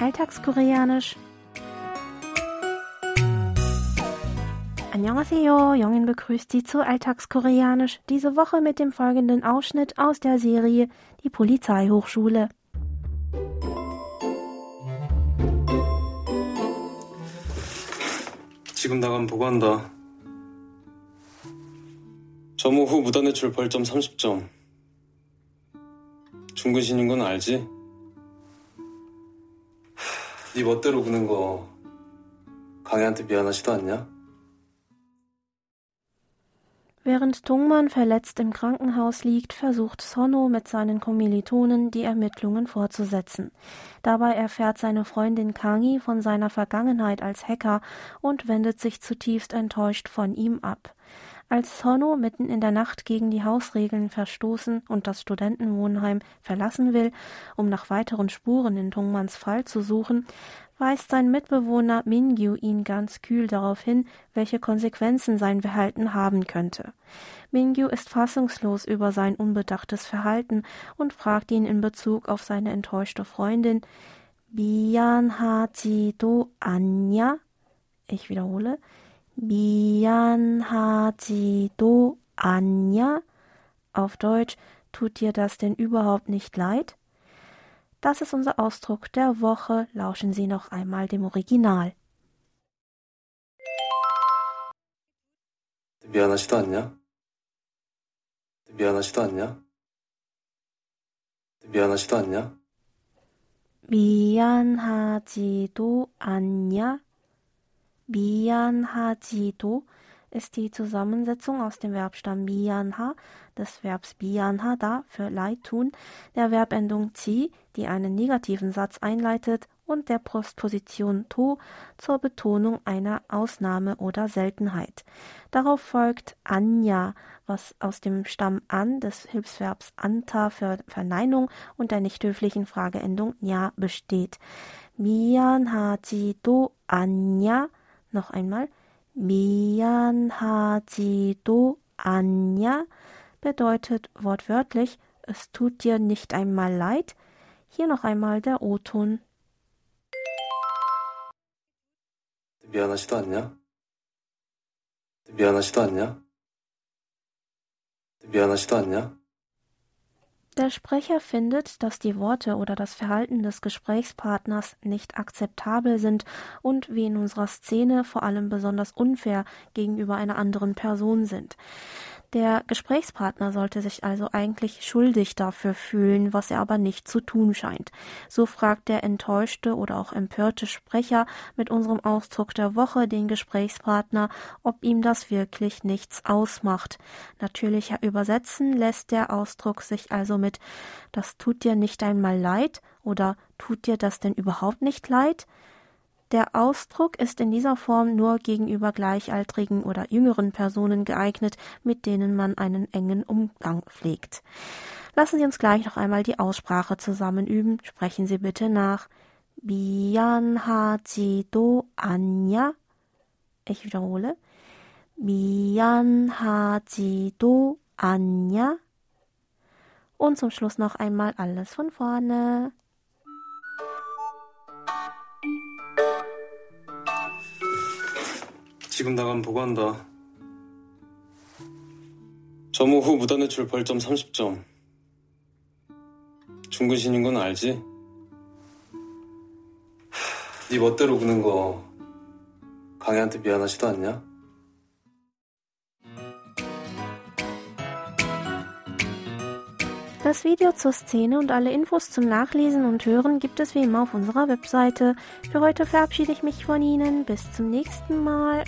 Alltagskoreanisch. Annyeonghaseyo, Jongin begrüßt Sie zu Alltagskoreanisch, diese Woche mit dem folgenden Ausschnitt aus der Serie Die Polizeihochschule. 지금 나가면 보고한다. 점호 후 무단외출 벌점 30점. 중근신인 건 알지? 네 멋대로 구는 거 강혜한테 미안하지도 않냐? Während Tungmann verletzt im Krankenhaus liegt, versucht Sonno mit seinen Kommilitonen die Ermittlungen fortzusetzen. Dabei erfährt seine Freundin Kangi von seiner Vergangenheit als Hacker und wendet sich zutiefst enttäuscht von ihm ab. Als Honno mitten in der Nacht gegen die Hausregeln verstoßen und das Studentenwohnheim verlassen will, um nach weiteren Spuren in Tungmans Fall zu suchen, weist sein Mitbewohner Mingyu ihn ganz kühl darauf hin, welche Konsequenzen sein Verhalten haben könnte. Mingyu ist fassungslos über sein unbedachtes Verhalten und fragt ihn in Bezug auf seine enttäuschte Freundin Bian Haji Do Anja. Ich wiederhole, 미안하지도 않냐? Auf Deutsch, tut dir das denn überhaupt nicht leid? Das ist unser Ausdruck der Woche. Lauschen Sie noch einmal dem Original. 미안하지도 않냐? 미안하지도 않냐? 미안하지도 않냐? 미안하지도 않냐? Bianhajito ist die Zusammensetzung aus dem Verbstamm bianha, des Verbs bianha da für Leid tun, der Verbendung zi, die einen negativen Satz einleitet, und der Postposition to zur Betonung einer Ausnahme oder Seltenheit. Darauf folgt anja, was aus dem Stamm an des Hilfsverbs anta für Verneinung und der nicht höflichen Frageendung ja besteht. Mianhaji do anja Noch einmal. 미안하지도 않냐 bedeutet wortwörtlich, es tut dir nicht einmal leid. Hier noch einmal der O-Ton. 미안하지도 않냐? 미안하지도 않냐? 미안하지도 않냐? der Sprecher findet, dass die Worte oder das Verhalten des Gesprächspartners nicht akzeptabel sind und wie in unserer Szene vor allem besonders unfair gegenüber einer anderen Person sind. Der Gesprächspartner sollte sich also eigentlich schuldig dafür fühlen, was er aber nicht zu tun scheint. So fragt der enttäuschte oder auch empörte Sprecher mit unserem Ausdruck der Woche den Gesprächspartner, ob ihm das wirklich nichts ausmacht. Natürlicher übersetzen lässt der Ausdruck sich also mit Das tut dir nicht einmal leid oder Tut dir das denn überhaupt nicht leid? Der Ausdruck ist in dieser Form nur gegenüber gleichaltrigen oder jüngeren Personen geeignet, mit denen man einen engen Umgang pflegt. Lassen Sie uns gleich noch einmal die Aussprache zusammen üben. Sprechen Sie bitte nach. Bian ha ji do anja. Ich wiederhole. Bian ha ji do anja. Und zum Schluss noch einmal alles von vorne. 지금 나가면 보고한다. 점호 후 무단 외출 벌점 30점. 중근신인 건 알지? 네 멋대로 구는 거 강혜한테 미안하지도 않냐? Das Video zur Szene und alle Infos zum Nachlesen und Hören gibt es wie immer auf unserer Webseite. Für heute verabschiede ich mich von Ihnen. Bis zum nächsten Mal.